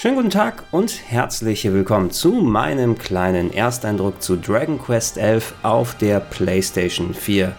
Schönen guten Tag und herzlich willkommen zu meinem kleinen Ersteindruck zu Dragon Quest 11 auf der PlayStation 4.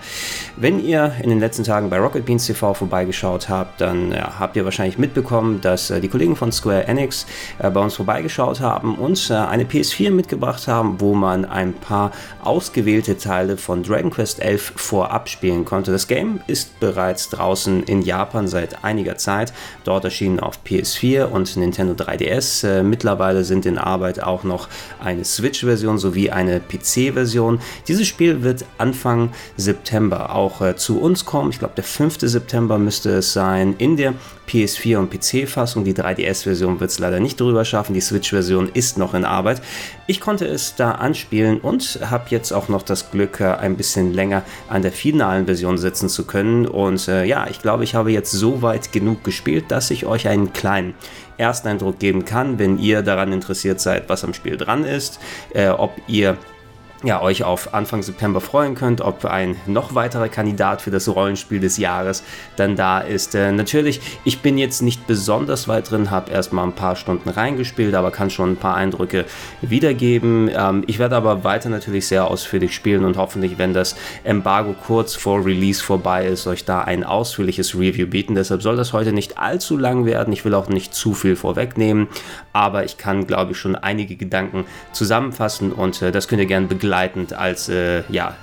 Wenn ihr in den letzten Tagen bei Rocket Beans TV vorbeigeschaut habt, dann ja, habt ihr wahrscheinlich mitbekommen, dass äh, die Kollegen von Square Enix äh, bei uns vorbeigeschaut haben und äh, eine PS4 mitgebracht haben, wo man ein paar ausgewählte Teile von Dragon Quest 11 vorab spielen konnte. Das Game ist bereits draußen in Japan seit einiger Zeit, dort erschienen auf PS4 und Nintendo 3DS iOS. Äh, mittlerweile sind in Arbeit auch noch eine Switch-Version sowie eine PC-Version. Dieses Spiel wird Anfang September auch äh, zu uns kommen. Ich glaube, der 5. September müsste es sein. In der PS4 und PC-Fassung. Die 3DS-Version wird es leider nicht drüber schaffen. Die Switch-Version ist noch in Arbeit. Ich konnte es da anspielen und habe jetzt auch noch das Glück, äh, ein bisschen länger an der finalen Version sitzen zu können. Und äh, ja, ich glaube, ich habe jetzt so weit genug gespielt, dass ich euch einen kleinen Ersteindruck geben kann, wenn ihr daran interessiert seid, was am Spiel dran ist, äh, ob ihr ja, euch auf Anfang September freuen könnt, ob ein noch weiterer Kandidat für das Rollenspiel des Jahres dann da ist. Äh, natürlich, ich bin jetzt nicht besonders weit drin, habe erstmal ein paar Stunden reingespielt, aber kann schon ein paar Eindrücke wiedergeben. Ähm, ich werde aber weiter natürlich sehr ausführlich spielen und hoffentlich, wenn das Embargo kurz vor Release vorbei ist, euch da ein ausführliches Review bieten. Deshalb soll das heute nicht allzu lang werden. Ich will auch nicht zu viel vorwegnehmen, aber ich kann, glaube ich, schon einige Gedanken zusammenfassen und äh, das könnt ihr gerne begleiten begleitend als äh, ja,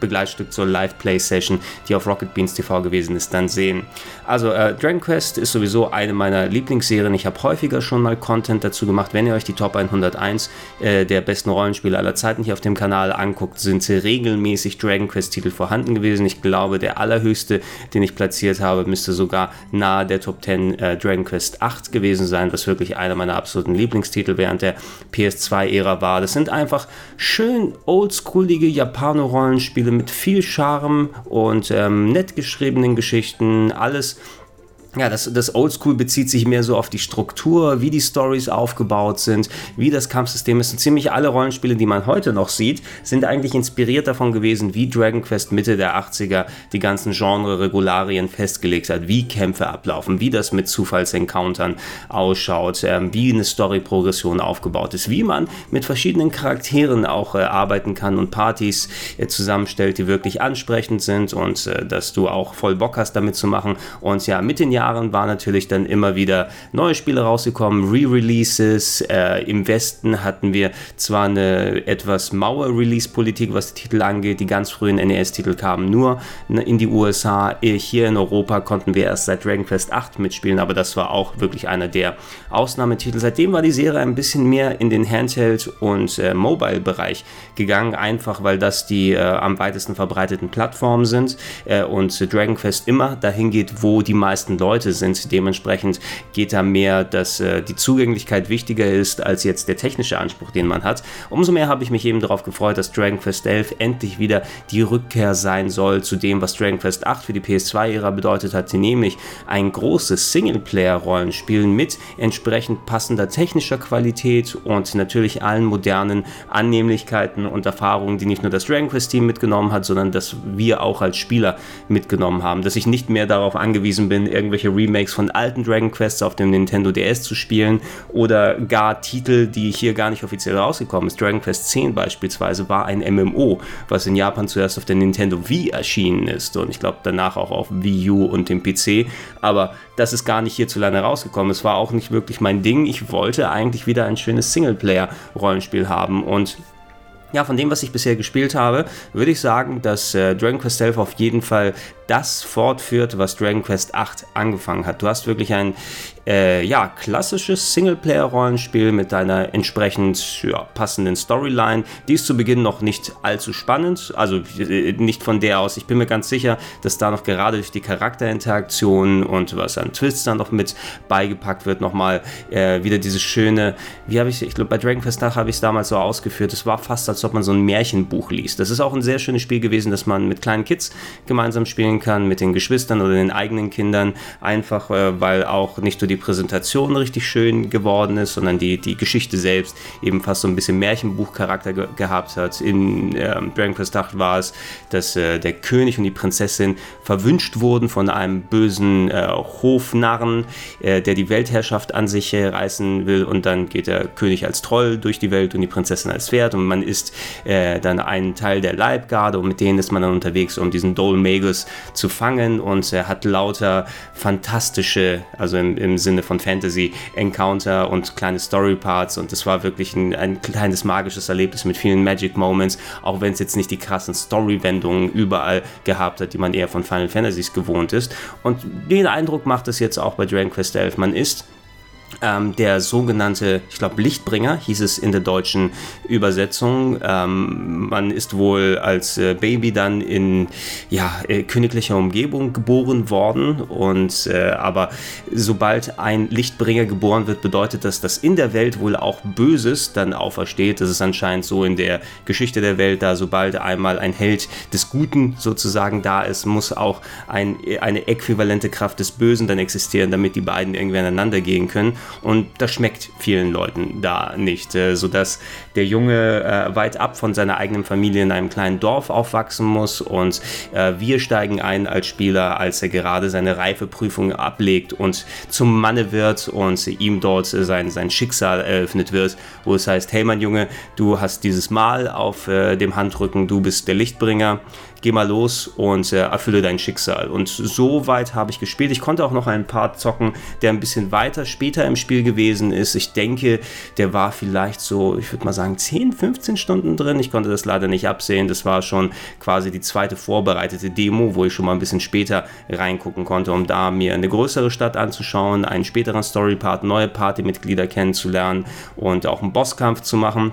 Begleitstück zur Live-Play-Session, die auf Rocket Beans TV gewesen ist, dann sehen. Also äh, Dragon Quest ist sowieso eine meiner Lieblingsserien. Ich habe häufiger schon mal Content dazu gemacht. Wenn ihr euch die Top 101 äh, der besten Rollenspiele aller Zeiten hier auf dem Kanal anguckt, sind regelmäßig Dragon Quest-Titel vorhanden gewesen. Ich glaube, der allerhöchste, den ich platziert habe, müsste sogar nahe der Top 10 äh, Dragon Quest 8 gewesen sein, was wirklich einer meiner absoluten Lieblingstitel während der PS2-Ära war. Das sind einfach schön oldschoolige Japano-Rollenspiele mit viel Charme und ähm, nett geschriebenen Geschichten. Alles ja, das, das Oldschool bezieht sich mehr so auf die Struktur, wie die Stories aufgebaut sind, wie das Kampfsystem ist. Und ziemlich alle Rollenspiele, die man heute noch sieht, sind eigentlich inspiriert davon gewesen, wie Dragon Quest Mitte der 80er die ganzen Genre-Regularien festgelegt hat, wie Kämpfe ablaufen, wie das mit Zufallsencountern ausschaut, äh, wie eine Story-Progression aufgebaut ist, wie man mit verschiedenen Charakteren auch äh, arbeiten kann und Partys äh, zusammenstellt, die wirklich ansprechend sind und äh, dass du auch voll Bock hast, damit zu machen. Und ja, mit den Jahren Jahren war natürlich dann immer wieder neue Spiele rausgekommen, Re-Releases. Äh, Im Westen hatten wir zwar eine etwas maue Release-Politik, was die Titel angeht. Die ganz frühen NES-Titel kamen nur in die USA. Hier in Europa konnten wir erst seit Dragon Quest 8 mitspielen, aber das war auch wirklich einer der Ausnahmetitel. Seitdem war die Serie ein bisschen mehr in den Handheld- und äh, Mobile-Bereich gegangen, einfach weil das die äh, am weitesten verbreiteten Plattformen sind äh, und Dragon Quest immer dahin geht, wo die meisten Leute Leute sind. Dementsprechend geht da mehr, dass äh, die Zugänglichkeit wichtiger ist als jetzt der technische Anspruch, den man hat. Umso mehr habe ich mich eben darauf gefreut, dass Dragon Quest 11 endlich wieder die Rückkehr sein soll zu dem, was Dragon Quest 8 für die PS2-Ära bedeutet hatte, nämlich ein großes Singleplayer-Rollenspiel mit entsprechend passender technischer Qualität und natürlich allen modernen Annehmlichkeiten und Erfahrungen, die nicht nur das Dragon Quest Team mitgenommen hat, sondern dass wir auch als Spieler mitgenommen haben. Dass ich nicht mehr darauf angewiesen bin, irgendwelche irgendwelche Remakes von alten Dragon Quests auf dem Nintendo DS zu spielen oder gar Titel, die hier gar nicht offiziell rausgekommen ist. Dragon Quest 10 beispielsweise war ein MMO, was in Japan zuerst auf der Nintendo Wii erschienen ist und ich glaube danach auch auf Wii U und dem PC. Aber das ist gar nicht hierzulande rausgekommen. Es war auch nicht wirklich mein Ding. Ich wollte eigentlich wieder ein schönes Singleplayer-Rollenspiel haben und ja, von dem, was ich bisher gespielt habe, würde ich sagen, dass äh, Dragon Quest 11 auf jeden Fall das fortführt, was Dragon Quest 8 angefangen hat. Du hast wirklich ein äh, ja, klassisches Singleplayer-Rollenspiel mit einer entsprechend ja, passenden Storyline. Die ist zu Beginn noch nicht allzu spannend, also äh, nicht von der aus. Ich bin mir ganz sicher, dass da noch gerade durch die Charakterinteraktionen und was an Twists dann noch mit beigepackt wird, nochmal äh, wieder dieses schöne, wie habe ich, ich glaube bei Dragon Quest 8 habe ich es damals so ausgeführt, es war fast, als ob man so ein Märchenbuch liest. Das ist auch ein sehr schönes Spiel gewesen, das man mit kleinen Kids gemeinsam spielen kann, mit den Geschwistern oder den eigenen Kindern, einfach äh, weil auch nicht nur die Präsentation richtig schön geworden ist, sondern die, die Geschichte selbst eben fast so ein bisschen Märchenbuchcharakter ge gehabt hat. In ähm, Dragon Quest 8 war es, dass äh, der König und die Prinzessin verwünscht wurden von einem bösen äh, Hofnarren, äh, der die Weltherrschaft an sich äh, reißen will. Und dann geht der König als Troll durch die Welt und die Prinzessin als Pferd. Und man ist äh, dann ein Teil der Leibgarde. Und mit denen ist man dann unterwegs, um diesen Dol Magus zu fangen. Und er hat lauter fantastische, also im, im Sinne von Fantasy, Encounter und kleine Story Parts und es war wirklich ein, ein kleines magisches Erlebnis mit vielen Magic Moments, auch wenn es jetzt nicht die krassen Story-Wendungen überall gehabt hat, die man eher von Final Fantasies gewohnt ist. Und den Eindruck macht es jetzt auch bei Dragon Quest 11. Man ist ähm, der sogenannte, ich glaube, Lichtbringer hieß es in der deutschen Übersetzung. Ähm, man ist wohl als äh, Baby dann in ja, äh, königlicher Umgebung geboren worden und äh, aber sobald ein Lichtbringer geboren wird, bedeutet das, dass in der Welt wohl auch Böses dann aufersteht. Das ist anscheinend so in der Geschichte der Welt, da sobald einmal ein Held des Guten sozusagen da ist, muss auch ein, eine äquivalente Kraft des Bösen dann existieren, damit die beiden irgendwie aneinander gehen können. Und das schmeckt vielen Leuten da nicht, äh, sodass der Junge äh, weit ab von seiner eigenen Familie in einem kleinen Dorf aufwachsen muss. Und äh, wir steigen ein als Spieler, als er gerade seine Reifeprüfung ablegt und zum Manne wird und ihm dort sein, sein Schicksal eröffnet wird, wo es heißt, hey mein Junge, du hast dieses Mal auf dem Handrücken, du bist der Lichtbringer geh mal los und äh, erfülle dein Schicksal. Und so weit habe ich gespielt. Ich konnte auch noch einen Part zocken, der ein bisschen weiter später im Spiel gewesen ist. Ich denke, der war vielleicht so, ich würde mal sagen, 10, 15 Stunden drin. Ich konnte das leider nicht absehen. Das war schon quasi die zweite vorbereitete Demo, wo ich schon mal ein bisschen später reingucken konnte, um da mir eine größere Stadt anzuschauen, einen späteren Story-Part, neue Partymitglieder kennenzulernen und auch einen Bosskampf zu machen.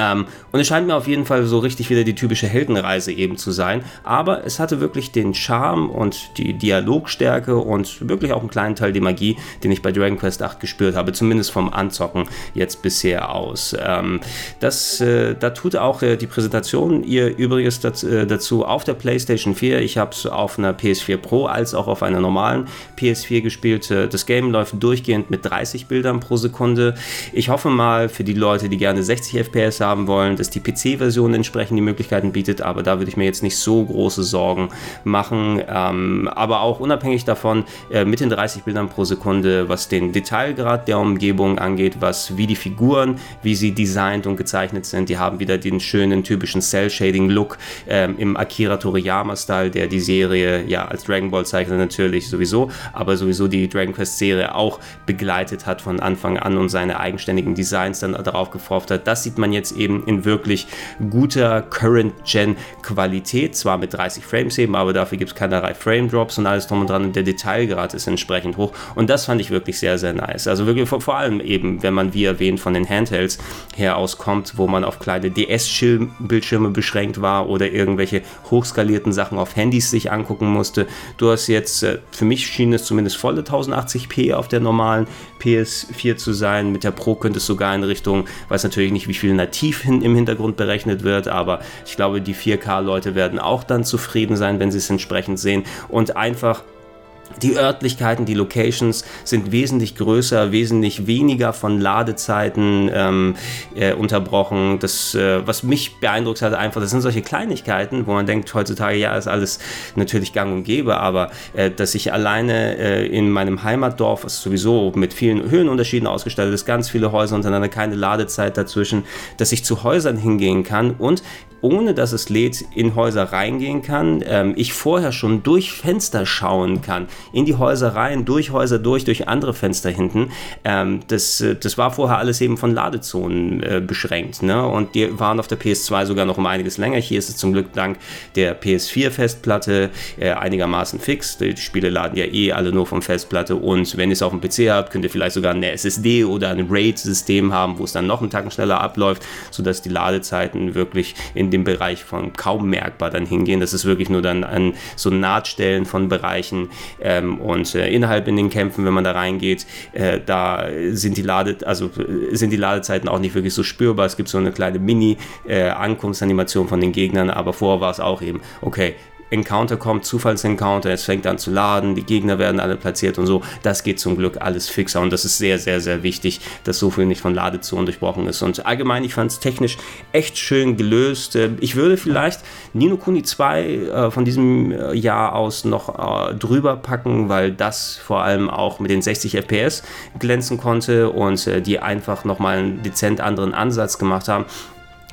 Ähm, und es scheint mir auf jeden Fall so richtig wieder die typische Heldenreise eben zu sein. Aber es hatte wirklich den Charme und die Dialogstärke und wirklich auch einen kleinen Teil die Magie, den ich bei Dragon Quest 8 gespürt habe, zumindest vom Anzocken jetzt bisher aus. Ähm, das, äh, da tut auch äh, die Präsentation ihr Übriges dazu, äh, dazu auf der PlayStation 4. Ich habe es auf einer PS4 Pro als auch auf einer normalen PS4 gespielt. Äh, das Game läuft durchgehend mit 30 Bildern pro Sekunde. Ich hoffe mal für die Leute, die gerne 60 FPS haben wollen, dass die PC-Version entsprechend die Möglichkeiten bietet, aber da würde ich mir jetzt nicht so große Sorgen machen. Ähm, aber auch unabhängig davon, äh, mit den 30 Bildern pro Sekunde, was den Detailgrad der Umgebung angeht, was wie die Figuren, wie sie designt und gezeichnet sind, die haben wieder den schönen typischen Cell-Shading-Look ähm, im Akira Toriyama-Style, der die Serie ja als Dragon Ball-Zeichner natürlich sowieso, aber sowieso die Dragon Quest-Serie auch begleitet hat von Anfang an und seine eigenständigen Designs dann darauf gefropft hat. Das sieht man jetzt eben in wirklich guter Current-Gen-Qualität, zwar mit 30 Frames eben, aber dafür gibt es keinerlei Frame-Drops und alles drum und dran und der Detailgrad ist entsprechend hoch und das fand ich wirklich sehr, sehr nice. Also wirklich vor, vor allem eben, wenn man wie erwähnt von den Handhelds her auskommt, wo man auf kleine DS-Bildschirme beschränkt war oder irgendwelche hochskalierten Sachen auf Handys sich angucken musste. Du hast jetzt, äh, für mich schien es zumindest volle 1080p auf der normalen PS4 zu sein. Mit der Pro könnte es sogar in Richtung, weiß natürlich nicht, wie viel nativ hin, im Hintergrund berechnet wird, aber ich glaube, die 4K-Leute werden auch dann zufrieden sein, wenn sie es entsprechend sehen und einfach die Örtlichkeiten, die Locations sind wesentlich größer, wesentlich weniger von Ladezeiten ähm, äh, unterbrochen. Das, äh, was mich beeindruckt hat, einfach, das sind solche Kleinigkeiten, wo man denkt, heutzutage, ja, ist alles natürlich gang und gäbe, aber äh, dass ich alleine äh, in meinem Heimatdorf, was sowieso mit vielen Höhenunterschieden ausgestattet ist, ganz viele Häuser untereinander, keine Ladezeit dazwischen, dass ich zu Häusern hingehen kann und ohne dass es lädt, in Häuser reingehen kann. Ähm, ich vorher schon durch Fenster schauen kann, in die Häuser rein, durch Häuser durch, durch andere Fenster hinten. Ähm, das, äh, das war vorher alles eben von Ladezonen äh, beschränkt. Ne? Und die waren auf der PS2 sogar noch um einiges länger. Hier ist es zum Glück dank der PS4-Festplatte äh, einigermaßen fix. Die Spiele laden ja eh alle nur von Festplatte und wenn ihr es auf dem PC habt, könnt ihr vielleicht sogar eine SSD oder ein RAID-System haben, wo es dann noch einen Tacken schneller abläuft, sodass die Ladezeiten wirklich in dem Bereich von kaum merkbar dann hingehen. Das ist wirklich nur dann an so Nahtstellen von Bereichen ähm, und äh, innerhalb in den Kämpfen, wenn man da reingeht, äh, da sind die Lade, also äh, sind die Ladezeiten auch nicht wirklich so spürbar. Es gibt so eine kleine Mini-Ankunftsanimation äh, von den Gegnern, aber vorher war es auch eben, okay, Encounter kommt, Zufallsencounter, es fängt an zu laden, die Gegner werden alle platziert und so. Das geht zum Glück alles fixer und das ist sehr, sehr, sehr wichtig, dass so viel nicht von Ladezonen durchbrochen ist. Und allgemein, ich fand es technisch echt schön gelöst. Äh, ich würde vielleicht Nino Kuni 2 äh, von diesem äh, Jahr aus noch drüber packen, weil das vor allem auch mit den 60 FPS glänzen konnte und die einfach nochmal einen dezent anderen Ansatz gemacht haben.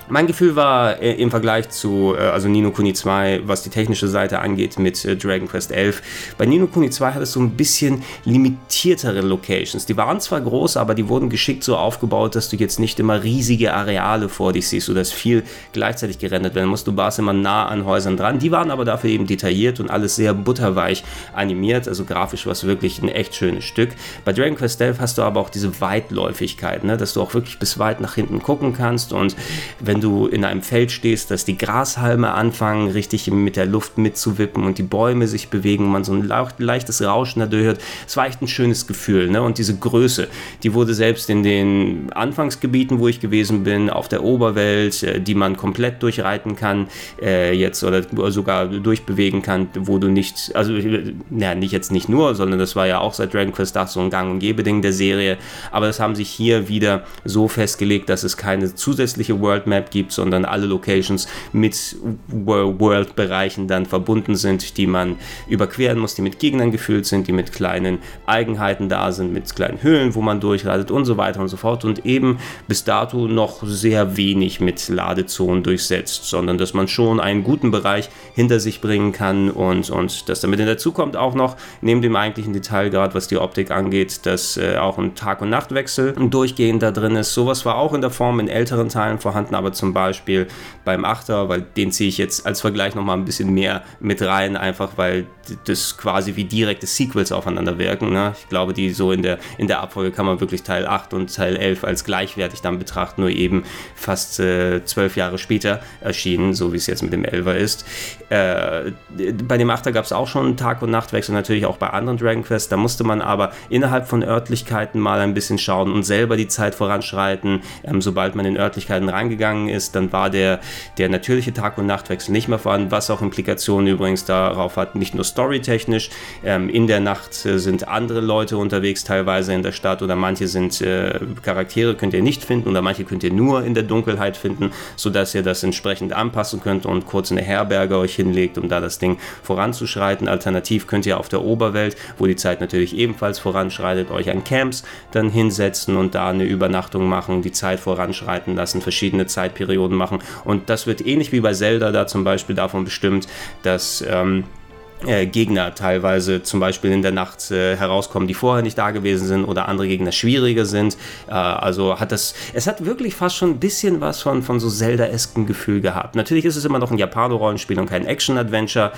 Mein Gefühl war äh, im Vergleich zu, äh, also Nino Kuni 2, was die technische Seite angeht, mit äh, Dragon Quest 11. Bei Nino Kuni 2 hat es so ein bisschen limitiertere Locations. Die waren zwar groß, aber die wurden geschickt so aufgebaut, dass du jetzt nicht immer riesige Areale vor dich siehst, sodass viel gleichzeitig gerendert werden muss. Du warst immer nah an Häusern dran. Die waren aber dafür eben detailliert und alles sehr butterweich animiert. Also grafisch war es wirklich ein echt schönes Stück. Bei Dragon Quest 11 hast du aber auch diese Weitläufigkeit, ne? dass du auch wirklich bis weit nach hinten gucken kannst und wenn wenn du in einem Feld stehst, dass die Grashalme anfangen, richtig mit der Luft mitzuwippen und die Bäume sich bewegen und man so ein leichtes Rauschen dadurch hört. Es war echt ein schönes Gefühl. Ne? Und diese Größe, die wurde selbst in den Anfangsgebieten, wo ich gewesen bin, auf der Oberwelt, äh, die man komplett durchreiten kann, äh, jetzt oder sogar durchbewegen kann, wo du nicht, also ja, nicht jetzt nicht nur, sondern das war ja auch seit Dragon Quest 8 so ein Gang und Gäbe-Ding der Serie. Aber das haben sich hier wieder so festgelegt, dass es keine zusätzliche World Map gibt, sondern alle Locations mit World-Bereichen dann verbunden sind, die man überqueren muss, die mit Gegnern gefüllt sind, die mit kleinen Eigenheiten da sind, mit kleinen Höhlen, wo man durchreitet und so weiter und so fort. Und eben bis dato noch sehr wenig mit Ladezonen durchsetzt, sondern dass man schon einen guten Bereich hinter sich bringen kann und, und das damit dazu kommt auch noch, neben dem eigentlichen Detailgrad, was die Optik angeht, dass äh, auch ein Tag- und Nachtwechsel durchgehend da drin ist. Sowas war auch in der Form in älteren Teilen vorhanden, aber zum Beispiel beim Achter, weil den ziehe ich jetzt als Vergleich nochmal ein bisschen mehr mit rein, einfach weil das quasi wie direkte Sequels aufeinander wirken. Ne? Ich glaube, die so in der, in der Abfolge kann man wirklich Teil 8 und Teil 11 als gleichwertig dann betrachten, nur eben fast äh, zwölf Jahre später erschienen, so wie es jetzt mit dem 11er ist. Äh, bei dem Achter gab es auch schon Tag- und Nachtwechsel, natürlich auch bei anderen Dragon Quest. Da musste man aber innerhalb von Örtlichkeiten mal ein bisschen schauen und selber die Zeit voranschreiten. Ähm, sobald man in Örtlichkeiten reingegangen ist, dann war der, der natürliche Tag- und Nachtwechsel nicht mehr vorhanden, was auch Implikationen übrigens darauf hat, nicht nur storytechnisch. Ähm, in der Nacht äh, sind andere Leute unterwegs, teilweise in der Stadt oder manche sind äh, Charaktere, könnt ihr nicht finden oder manche könnt ihr nur in der Dunkelheit finden, sodass ihr das entsprechend anpassen könnt und kurz in der Herberge euch hinlegt, um da das Ding voranzuschreiten. Alternativ könnt ihr auf der Oberwelt, wo die Zeit natürlich ebenfalls voranschreitet, euch an Camps dann hinsetzen und da eine Übernachtung machen, die Zeit voranschreiten lassen, verschiedene Zeitperioden machen. Und das wird ähnlich wie bei Zelda da zum Beispiel davon bestimmt, dass ähm, äh, Gegner teilweise zum Beispiel in der Nacht äh, herauskommen, die vorher nicht da gewesen sind oder andere Gegner schwieriger sind. Äh, also hat das, es hat wirklich fast schon ein bisschen was von, von so Zelda-esken Gefühl gehabt. Natürlich ist es immer noch ein Japano-Rollenspiel und kein Action-Adventure.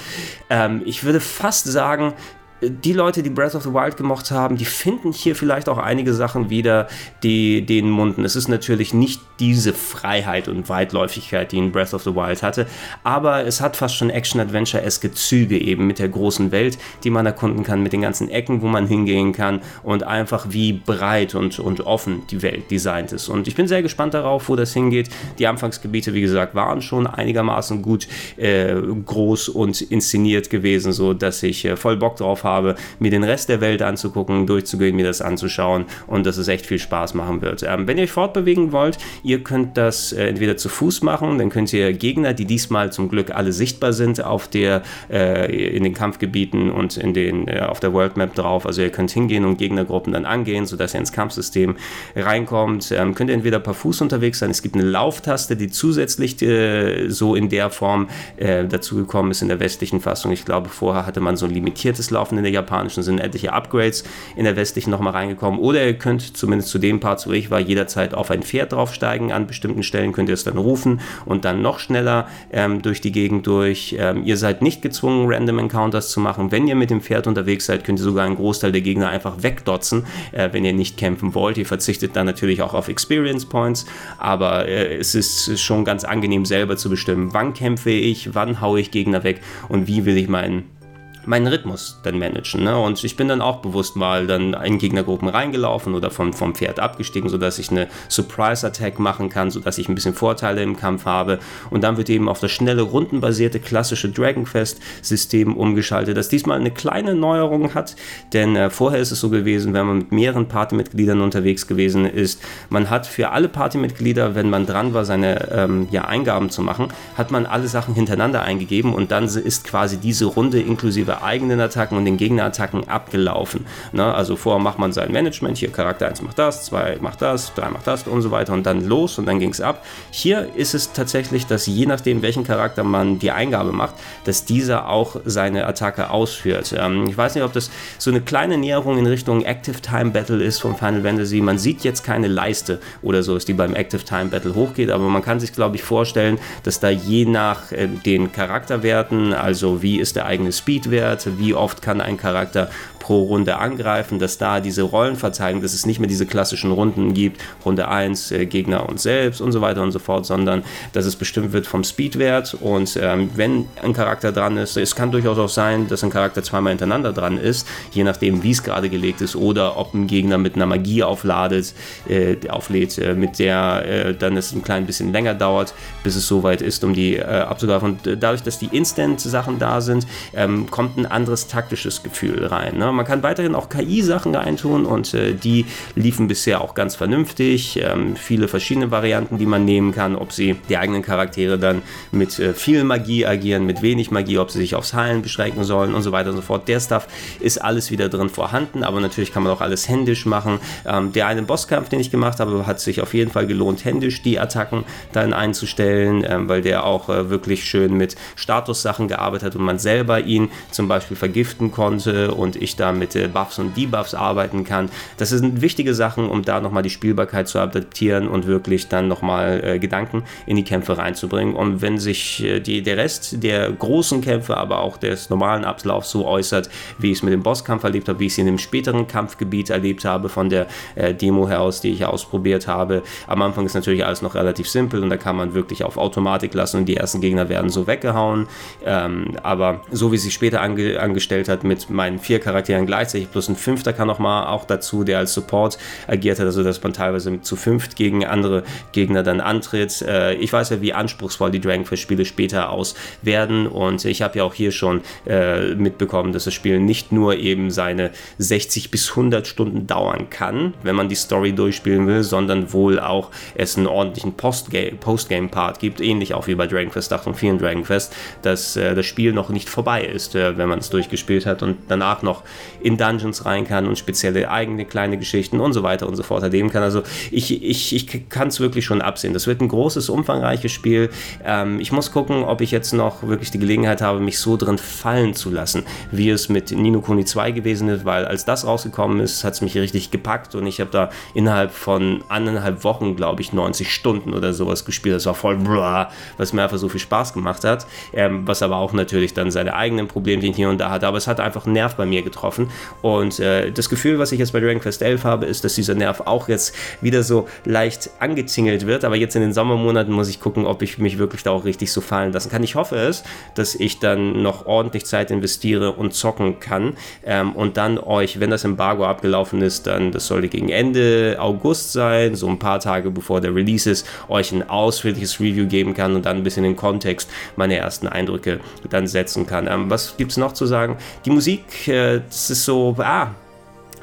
Ähm, ich würde fast sagen, die Leute, die Breath of the Wild gemocht haben, die finden hier vielleicht auch einige Sachen wieder, die denen munden. Es ist natürlich nicht diese Freiheit und Weitläufigkeit, die in Breath of the Wild hatte, aber es hat fast schon Action-Adventure-eske Züge eben mit der großen Welt, die man erkunden kann, mit den ganzen Ecken, wo man hingehen kann und einfach wie breit und, und offen die Welt designt ist. Und ich bin sehr gespannt darauf, wo das hingeht. Die Anfangsgebiete, wie gesagt, waren schon einigermaßen gut äh, groß und inszeniert gewesen, so dass ich äh, voll Bock drauf habe habe, mir den Rest der Welt anzugucken, durchzugehen, mir das anzuschauen und dass es echt viel Spaß machen wird. Ähm, wenn ihr euch fortbewegen wollt, ihr könnt das äh, entweder zu Fuß machen, dann könnt ihr Gegner, die diesmal zum Glück alle sichtbar sind auf der, äh, in den Kampfgebieten und in den, äh, auf der World Map drauf, also ihr könnt hingehen und Gegnergruppen dann angehen, sodass ihr ins Kampfsystem reinkommt. Ähm, könnt ihr entweder per Fuß unterwegs sein, es gibt eine Lauftaste, die zusätzlich äh, so in der Form äh, dazugekommen ist in der westlichen Fassung. Ich glaube, vorher hatte man so ein limitiertes Laufen in der japanischen, sind etliche Upgrades in der westlichen nochmal reingekommen. Oder ihr könnt zumindest zu dem Part, wo ich war, jederzeit auf ein Pferd draufsteigen. An bestimmten Stellen könnt ihr es dann rufen und dann noch schneller ähm, durch die Gegend durch. Ähm, ihr seid nicht gezwungen, Random Encounters zu machen. Wenn ihr mit dem Pferd unterwegs seid, könnt ihr sogar einen Großteil der Gegner einfach wegdotzen, äh, wenn ihr nicht kämpfen wollt. Ihr verzichtet dann natürlich auch auf Experience Points, aber äh, es ist schon ganz angenehm selber zu bestimmen, wann kämpfe ich, wann haue ich Gegner weg und wie will ich meinen meinen Rhythmus dann managen. Ne? Und ich bin dann auch bewusst mal dann in Gegnergruppen reingelaufen oder vom, vom Pferd abgestiegen, sodass ich eine Surprise-Attack machen kann, sodass ich ein bisschen Vorteile im Kampf habe. Und dann wird eben auf das schnelle, rundenbasierte, klassische Dragon Quest-System umgeschaltet, das diesmal eine kleine Neuerung hat, denn äh, vorher ist es so gewesen, wenn man mit mehreren Partymitgliedern unterwegs gewesen ist, man hat für alle Partymitglieder, wenn man dran war, seine ähm, ja, Eingaben zu machen, hat man alle Sachen hintereinander eingegeben und dann ist quasi diese Runde inklusive inklusive eigenen Attacken und den Gegnerattacken abgelaufen. Ne? Also vorher macht man sein Management, hier Charakter 1 macht das, 2 macht das, 3 macht das und so weiter und dann los und dann ging es ab. Hier ist es tatsächlich, dass je nachdem, welchen Charakter man die Eingabe macht, dass dieser auch seine Attacke ausführt. Ähm, ich weiß nicht, ob das so eine kleine Näherung in Richtung Active Time Battle ist von Final Fantasy. Man sieht jetzt keine Leiste oder so, die beim Active Time Battle hochgeht, aber man kann sich, glaube ich, vorstellen, dass da je nach äh, den Charakterwerten, also wie ist der eigene Speedwert, Werte, wie oft kann ein Charakter pro Runde angreifen, dass da diese Rollenverteilung, dass es nicht mehr diese klassischen Runden gibt, Runde 1 äh, Gegner und selbst und so weiter und so fort, sondern dass es bestimmt wird vom Speedwert. Und ähm, wenn ein Charakter dran ist, es kann durchaus auch sein, dass ein Charakter zweimal hintereinander dran ist, je nachdem wie es gerade gelegt ist oder ob ein Gegner mit einer Magie aufladet, äh, auflädt, äh, mit der äh, dann es ein klein bisschen länger dauert, bis es soweit ist, um die äh, abzugreifen. Und äh, dadurch, dass die Instant-Sachen da sind, ähm, kommt ein anderes taktisches Gefühl rein. Ne? Man kann weiterhin auch KI-Sachen reintun und äh, die liefen bisher auch ganz vernünftig. Ähm, viele verschiedene Varianten, die man nehmen kann, ob sie die eigenen Charaktere dann mit äh, viel Magie agieren, mit wenig Magie, ob sie sich aufs Heilen beschränken sollen und so weiter und so fort. Der Stuff ist alles wieder drin vorhanden, aber natürlich kann man auch alles händisch machen. Ähm, der eine Bosskampf, den ich gemacht habe, hat sich auf jeden Fall gelohnt, händisch die Attacken dann einzustellen, ähm, weil der auch äh, wirklich schön mit Statussachen gearbeitet hat und man selber ihn zum Beispiel vergiften konnte und ich da mit äh, Buffs und Debuffs arbeiten kann. Das sind wichtige Sachen, um da nochmal die Spielbarkeit zu adaptieren und wirklich dann nochmal äh, Gedanken in die Kämpfe reinzubringen. Und wenn sich äh, die, der Rest der großen Kämpfe, aber auch des normalen Ablaufs so äußert, wie ich es mit dem Bosskampf erlebt habe, wie ich es in dem späteren Kampfgebiet erlebt habe, von der äh, Demo heraus, die ich ausprobiert habe. Am Anfang ist natürlich alles noch relativ simpel und da kann man wirklich auf Automatik lassen und die ersten Gegner werden so weggehauen. Ähm, aber so wie sie später ange angestellt hat mit meinen vier Charakteren, gleichzeitig, plus ein Fünfter kann noch mal auch dazu, der als Support agiert hat, also dass man teilweise zu fünft gegen andere Gegner dann antritt. Äh, ich weiß ja, wie anspruchsvoll die Dragon Quest Spiele später aus werden und ich habe ja auch hier schon äh, mitbekommen, dass das Spiel nicht nur eben seine 60 bis 100 Stunden dauern kann, wenn man die Story durchspielen will, sondern wohl auch es einen ordentlichen Postgame-Part gibt, ähnlich auch wie bei Dragon Quest 8 und 4 Dragon Quest, dass äh, das Spiel noch nicht vorbei ist, äh, wenn man es durchgespielt hat und danach noch in Dungeons rein kann und spezielle eigene kleine Geschichten und so weiter und so fort erleben kann. Also ich, ich, ich kann es wirklich schon absehen. Das wird ein großes, umfangreiches Spiel. Ähm, ich muss gucken, ob ich jetzt noch wirklich die Gelegenheit habe, mich so drin fallen zu lassen, wie es mit Nino Kuni 2 gewesen ist, weil als das rausgekommen ist, hat es mich richtig gepackt und ich habe da innerhalb von anderthalb Wochen, glaube ich, 90 Stunden oder sowas gespielt. Das war voll blah, was mir einfach so viel Spaß gemacht hat, ähm, was aber auch natürlich dann seine eigenen Problemchen hier und da hatte, aber es hat einfach einen Nerv bei mir getroffen. Und äh, das Gefühl, was ich jetzt bei Dragon Quest 11 habe, ist, dass dieser Nerv auch jetzt wieder so leicht angezingelt wird. Aber jetzt in den Sommermonaten muss ich gucken, ob ich mich wirklich da auch richtig so fallen lassen kann. Ich hoffe es, dass ich dann noch ordentlich Zeit investiere und zocken kann. Ähm, und dann euch, wenn das Embargo abgelaufen ist, dann, das sollte gegen Ende August sein, so ein paar Tage bevor der Release ist, euch ein ausführliches Review geben kann und dann ein bisschen in Kontext meine ersten Eindrücke dann setzen kann. Ähm, was gibt es noch zu sagen? Die Musik äh, es ist so, ah,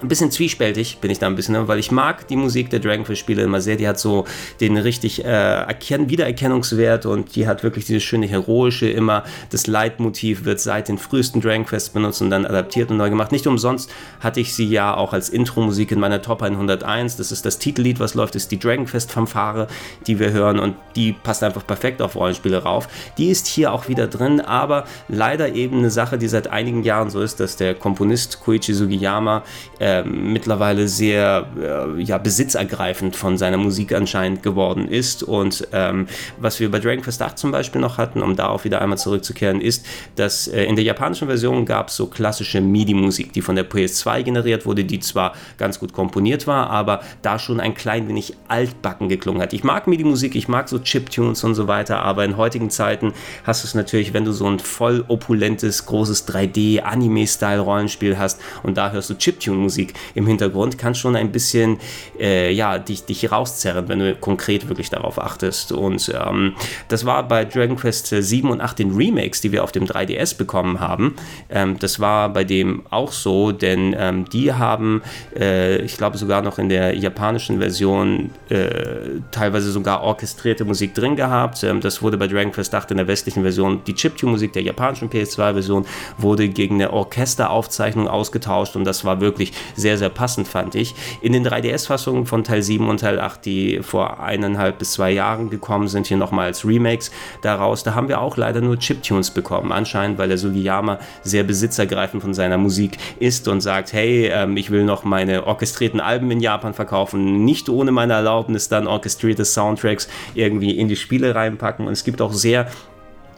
ein bisschen zwiespältig bin ich da ein bisschen, ne? weil ich mag die Musik der Dragon Quest Spiele immer sehr. Die hat so den richtig äh, Erken Wiedererkennungswert und die hat wirklich dieses schöne heroische immer. Das Leitmotiv wird seit den frühesten Dragon Quests benutzt und dann adaptiert und neu gemacht. Nicht umsonst hatte ich sie ja auch als Intro-Musik in meiner Top 101. Das ist das Titellied, was läuft, ist die Dragon Quest Fanfare, die wir hören und die passt einfach perfekt auf Rollenspiele rauf. Die ist hier auch wieder drin, aber leider eben eine Sache, die seit einigen Jahren so ist, dass der Komponist Koichi Sugiyama äh, äh, mittlerweile sehr äh, ja, besitzergreifend von seiner Musik anscheinend geworden ist. Und ähm, was wir bei Dragon Quest 8 zum Beispiel noch hatten, um darauf wieder einmal zurückzukehren, ist, dass äh, in der japanischen Version gab es so klassische MIDI-Musik, die von der PS2 generiert wurde, die zwar ganz gut komponiert war, aber da schon ein klein wenig altbacken geklungen hat. Ich mag MIDI-Musik, ich mag so Chiptunes und so weiter, aber in heutigen Zeiten hast du es natürlich, wenn du so ein voll opulentes, großes 3D-Anime-Style-Rollenspiel hast und da hörst du Chiptune-Musik, Musik im Hintergrund kann schon ein bisschen äh, ja, dich, dich rauszerren, wenn du konkret wirklich darauf achtest. Und ähm, das war bei Dragon Quest 7 und 8 den Remakes, die wir auf dem 3DS bekommen haben. Ähm, das war bei dem auch so, denn ähm, die haben, äh, ich glaube sogar noch in der japanischen Version äh, teilweise sogar orchestrierte Musik drin gehabt. Ähm, das wurde bei Dragon Quest 8 in der westlichen Version, die Chiptune-Musik der japanischen PS2-Version wurde gegen eine Orchesteraufzeichnung ausgetauscht und das war wirklich sehr, sehr passend, fand ich. In den 3DS-Fassungen von Teil 7 und Teil 8, die vor eineinhalb bis zwei Jahren gekommen sind, hier nochmal als Remakes daraus, da haben wir auch leider nur Chiptunes bekommen. Anscheinend, weil der Sugiyama sehr besitzergreifend von seiner Musik ist und sagt, hey, ähm, ich will noch meine orchestrierten Alben in Japan verkaufen, nicht ohne meine Erlaubnis dann orchestrierte Soundtracks irgendwie in die Spiele reinpacken. Und es gibt auch sehr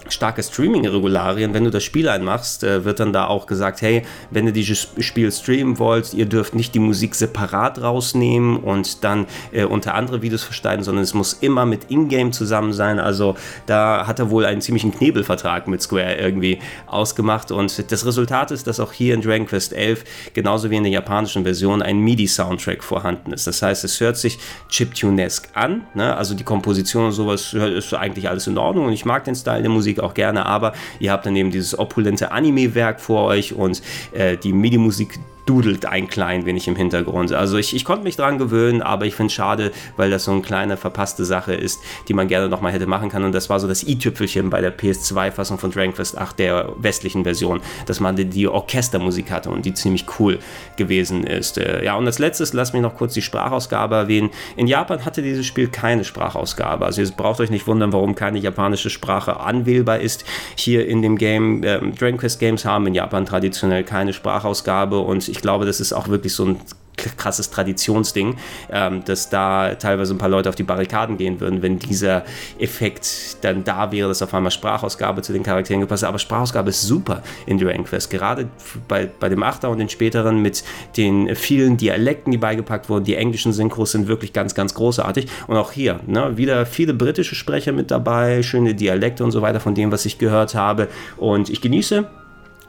starke Streaming-Regularien. Wenn du das Spiel einmachst, äh, wird dann da auch gesagt, hey, wenn ihr dieses Spiel streamen wollt, ihr dürft nicht die Musik separat rausnehmen und dann äh, unter andere Videos versteigen, sondern es muss immer mit Ingame zusammen sein. Also da hat er wohl einen ziemlichen Knebelvertrag mit Square irgendwie ausgemacht und das Resultat ist, dass auch hier in Dragon Quest 11 genauso wie in der japanischen Version ein MIDI-Soundtrack vorhanden ist. Das heißt, es hört sich chiptunesque an, ne? also die Komposition und sowas ist eigentlich alles in Ordnung und ich mag den Style der Musik auch gerne, aber ihr habt dann eben dieses opulente Anime-Werk vor euch und äh, die MIDI-Musik dudelt ein klein wenig im Hintergrund. Also ich, ich konnte mich dran gewöhnen, aber ich finde es schade, weil das so eine kleine verpasste Sache ist, die man gerne nochmal hätte machen können. Und das war so das i-Tüpfelchen bei der PS2-Fassung von Dragon Quest 8, der westlichen Version, dass man die, Orchestermusik hatte und die ziemlich cool gewesen ist. Äh, ja, und als letztes, lasst mich noch kurz die Sprachausgabe erwähnen. In Japan hatte dieses Spiel keine Sprachausgabe. Also ihr braucht euch nicht wundern, warum keine japanische Sprache anwählbar ist. Hier in dem Game, ähm, Dragon Quest Games haben in Japan traditionell keine Sprachausgabe und ich ich glaube, das ist auch wirklich so ein krasses Traditionsding, ähm, dass da teilweise ein paar Leute auf die Barrikaden gehen würden, wenn dieser Effekt dann da wäre, dass auf einmal Sprachausgabe zu den Charakteren gepasst hat. Aber Sprachausgabe ist super in Dragon Quest. Gerade bei, bei dem Achter und den späteren mit den vielen Dialekten, die beigepackt wurden. Die englischen Synchros sind wirklich ganz, ganz großartig. Und auch hier ne, wieder viele britische Sprecher mit dabei, schöne Dialekte und so weiter von dem, was ich gehört habe. Und ich genieße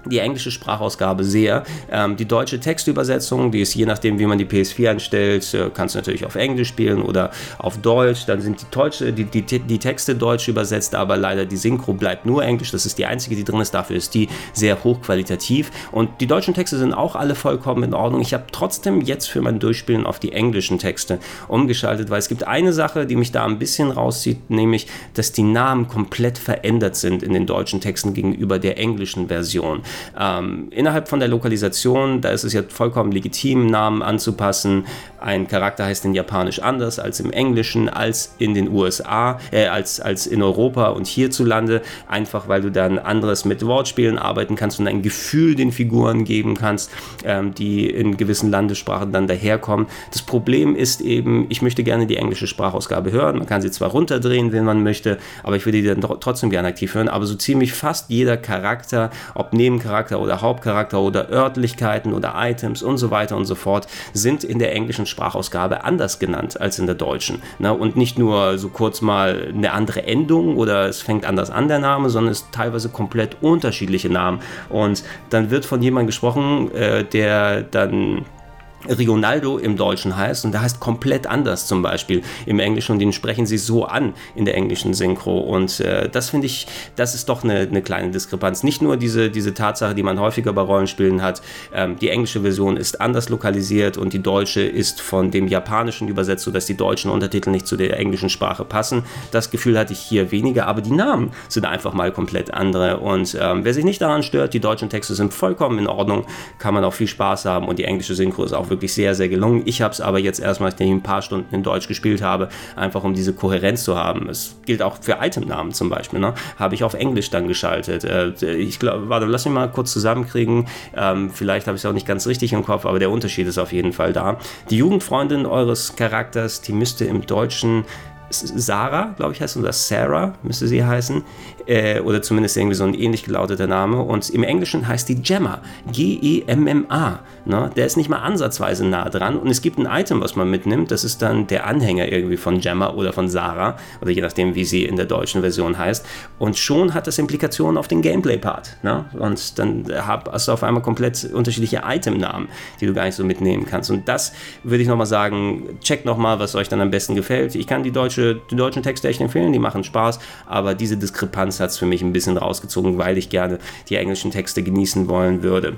die englische Sprachausgabe sehr. Ähm, die deutsche Textübersetzung, die ist je nachdem, wie man die PS4 einstellt, äh, kannst du natürlich auf Englisch spielen oder auf Deutsch. Dann sind die, Deutsche, die, die, die Texte deutsch übersetzt, aber leider die Synchro bleibt nur Englisch. Das ist die einzige, die drin ist. Dafür ist die sehr hochqualitativ. Und die deutschen Texte sind auch alle vollkommen in Ordnung. Ich habe trotzdem jetzt für mein Durchspielen auf die englischen Texte umgeschaltet, weil es gibt eine Sache, die mich da ein bisschen rauszieht, nämlich, dass die Namen komplett verändert sind in den deutschen Texten gegenüber der englischen Version. Ähm, innerhalb von der Lokalisation, da ist es ja vollkommen legitim, Namen anzupassen. Ein Charakter heißt in Japanisch anders als im Englischen, als in den USA, äh, als, als in Europa und hierzulande, einfach weil du dann anderes mit Wortspielen arbeiten kannst und ein Gefühl den Figuren geben kannst, ähm, die in gewissen Landessprachen dann daherkommen. Das Problem ist eben, ich möchte gerne die englische Sprachausgabe hören. Man kann sie zwar runterdrehen, wenn man möchte, aber ich würde die dann trotzdem gerne aktiv hören. Aber so ziemlich fast jeder Charakter, ob neben Nebencharakter oder Hauptcharakter oder Örtlichkeiten oder Items und so weiter und so fort sind in der englischen Sprachausgabe anders genannt als in der deutschen. Ne? Und nicht nur so kurz mal eine andere Endung oder es fängt anders an der Name, sondern es teilweise komplett unterschiedliche Namen. Und dann wird von jemandem gesprochen, äh, der dann Rionaldo im Deutschen heißt und der heißt komplett anders zum Beispiel im Englischen und den sprechen sie so an in der englischen Synchro und äh, das finde ich, das ist doch eine, eine, kleine Diskrepanz. Nicht nur diese, diese Tatsache, die man häufiger bei Rollenspielen hat, ähm, die englische Version ist anders lokalisiert und die deutsche ist von dem japanischen übersetzt, sodass die deutschen Untertitel nicht zu der englischen Sprache passen. Das Gefühl hatte ich hier weniger, aber die Namen sind einfach mal komplett andere und ähm, wer sich nicht daran stört, die deutschen Texte sind vollkommen in Ordnung, kann man auch viel Spaß haben und die englische Synchro ist auch wirklich sehr, sehr gelungen. Ich habe es aber jetzt erstmal, nachdem ich ein paar Stunden in Deutsch gespielt habe, einfach um diese Kohärenz zu haben. Es gilt auch für Itemnamen zum Beispiel. Ne? Habe ich auf Englisch dann geschaltet. Äh, ich glaube, warte, lass mich mal kurz zusammenkriegen. Ähm, vielleicht habe ich es auch nicht ganz richtig im Kopf, aber der Unterschied ist auf jeden Fall da. Die Jugendfreundin eures Charakters, die müsste im Deutschen Sarah, glaube ich, heißt oder Sarah müsste sie heißen, äh, oder zumindest irgendwie so ein ähnlich gelauteter Name. Und im Englischen heißt die Gemma, G-E-M-M-A. Ne? Der ist nicht mal ansatzweise nah dran. Und es gibt ein Item, was man mitnimmt, das ist dann der Anhänger irgendwie von Gemma oder von Sarah, oder je nachdem, wie sie in der deutschen Version heißt. Und schon hat das Implikationen auf den Gameplay-Part. Ne? Und dann hast du auf einmal komplett unterschiedliche Item-Namen, die du gar nicht so mitnehmen kannst. Und das würde ich nochmal sagen, checkt nochmal, was euch dann am besten gefällt. Ich kann die deutsche die deutschen Texte echt empfehlen, die machen Spaß, aber diese Diskrepanz hat es für mich ein bisschen rausgezogen, weil ich gerne die englischen Texte genießen wollen würde.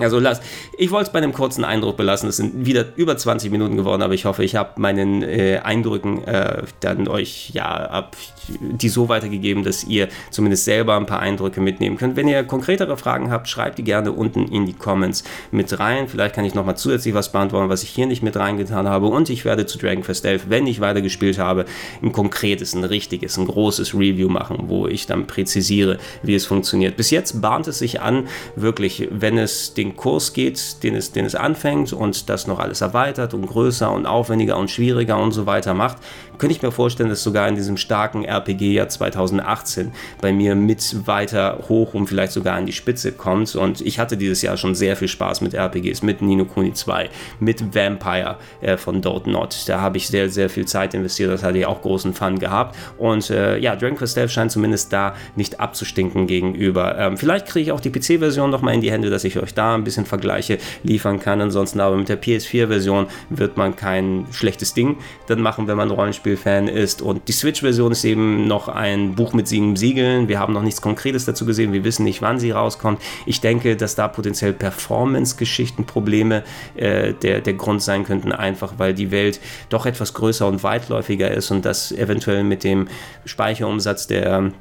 Also lass, ich wollte es bei einem kurzen Eindruck belassen. Es sind wieder über 20 Minuten geworden, aber ich hoffe, ich habe meinen äh, Eindrücken äh, dann euch ja ab die so weitergegeben, dass ihr zumindest selber ein paar Eindrücke mitnehmen könnt. Wenn ihr konkretere Fragen habt, schreibt die gerne unten in die Comments mit rein. Vielleicht kann ich nochmal zusätzlich was beantworten, was ich hier nicht mit reingetan habe. Und ich werde zu Dragon Quest 11, wenn ich weitergespielt habe, ein konkretes, ein richtiges, ein großes Review machen, wo ich dann präzisiere, wie es funktioniert. Bis jetzt bahnt es sich an, wirklich, wenn es den Kurs geht, den es, den es anfängt und das noch alles erweitert und größer und aufwendiger und schwieriger und so weiter macht, könnte ich mir vorstellen, dass sogar in diesem starken RPG-Jahr 2018 bei mir mit weiter hoch und vielleicht sogar an die Spitze kommt. Und ich hatte dieses Jahr schon sehr viel Spaß mit RPGs, mit Nino Kuni 2, mit Vampire äh, von Dot Not. Da habe ich sehr, sehr viel Zeit investiert, das hatte ich auch großen Fun gehabt. Und äh, ja, Dragon Quest 11 scheint zumindest da nicht abzustinken gegenüber. Ähm, vielleicht kriege ich auch die PC-Version noch mal in die Hände, dass ich euch da ein bisschen Vergleiche liefern kann. Ansonsten aber mit der PS4-Version wird man kein schlechtes Ding dann machen, wenn man Rollenspiel Rollenspiel-Fan ist. Und die Switch-Version ist eben noch ein Buch mit sieben Siegeln. Wir haben noch nichts Konkretes dazu gesehen. Wir wissen nicht, wann sie rauskommt. Ich denke, dass da potenziell Performance-Geschichten-Probleme äh, der, der Grund sein könnten, einfach weil die Welt doch etwas größer und weitläufiger ist und das eventuell mit dem Speicherumsatz der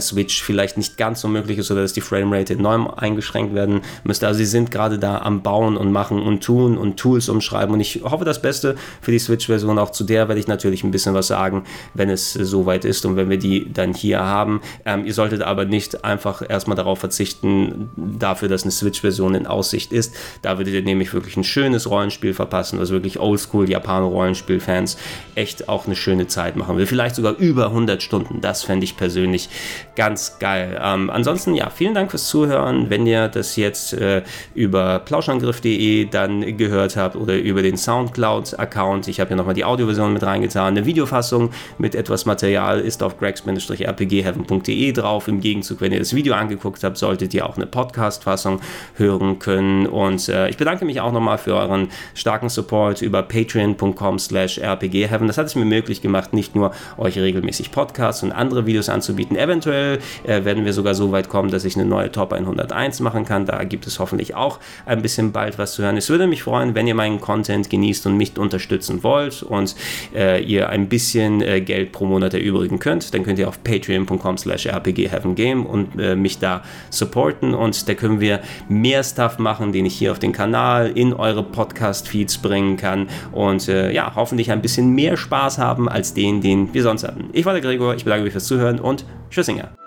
Switch vielleicht nicht ganz so möglich ist oder dass die Framerate enorm eingeschränkt werden müsste. Also sie sind gerade da am Bauen und machen und tun und Tools umschreiben und ich hoffe das Beste für die Switch-Version. Auch zu der werde ich natürlich ein bisschen was sagen, wenn es äh, soweit ist und wenn wir die dann hier haben. Ähm, ihr solltet aber nicht einfach erstmal darauf verzichten, dafür, dass eine Switch-Version in Aussicht ist. Da würdet ihr nämlich wirklich ein schönes Rollenspiel verpassen, was wirklich oldschool Japaner-Rollenspiel-Fans echt auch eine schöne Zeit machen will. Vielleicht sogar über 100 Stunden. Das fände ich persönlich ganz geil. Ähm, ansonsten, ja, vielen Dank fürs Zuhören. Wenn ihr das jetzt äh, über plauschangriff.de dann gehört habt oder über den Soundcloud-Account, ich habe ja nochmal die Audioversion mit reingetan. Eine Videofassung mit etwas Material ist auf gregs-rpgheaven.de drauf. Im Gegenzug, wenn ihr das Video angeguckt habt, solltet ihr auch eine Podcast-Fassung hören können. Und äh, ich bedanke mich auch nochmal für euren starken Support über patreon.com slash rpgheaven. Das hat es mir möglich gemacht, nicht nur euch regelmäßig Podcasts und andere Videos anzubieten, Eventuell äh, werden wir sogar so weit kommen, dass ich eine neue Top 101 machen kann. Da gibt es hoffentlich auch ein bisschen bald was zu hören. Es würde mich freuen, wenn ihr meinen Content genießt und mich unterstützen wollt und äh, ihr ein bisschen äh, Geld pro Monat erübrigen könnt. Dann könnt ihr auf patreon.com slash rpgheavengame und äh, mich da supporten und da können wir mehr Stuff machen, den ich hier auf den Kanal in eure Podcast-Feeds bringen kann und äh, ja, hoffentlich ein bisschen mehr Spaß haben als den, den wir sonst hatten. Ich war der Gregor, ich bedanke mich fürs Zuhören und Tipo assim, Tchuzinha!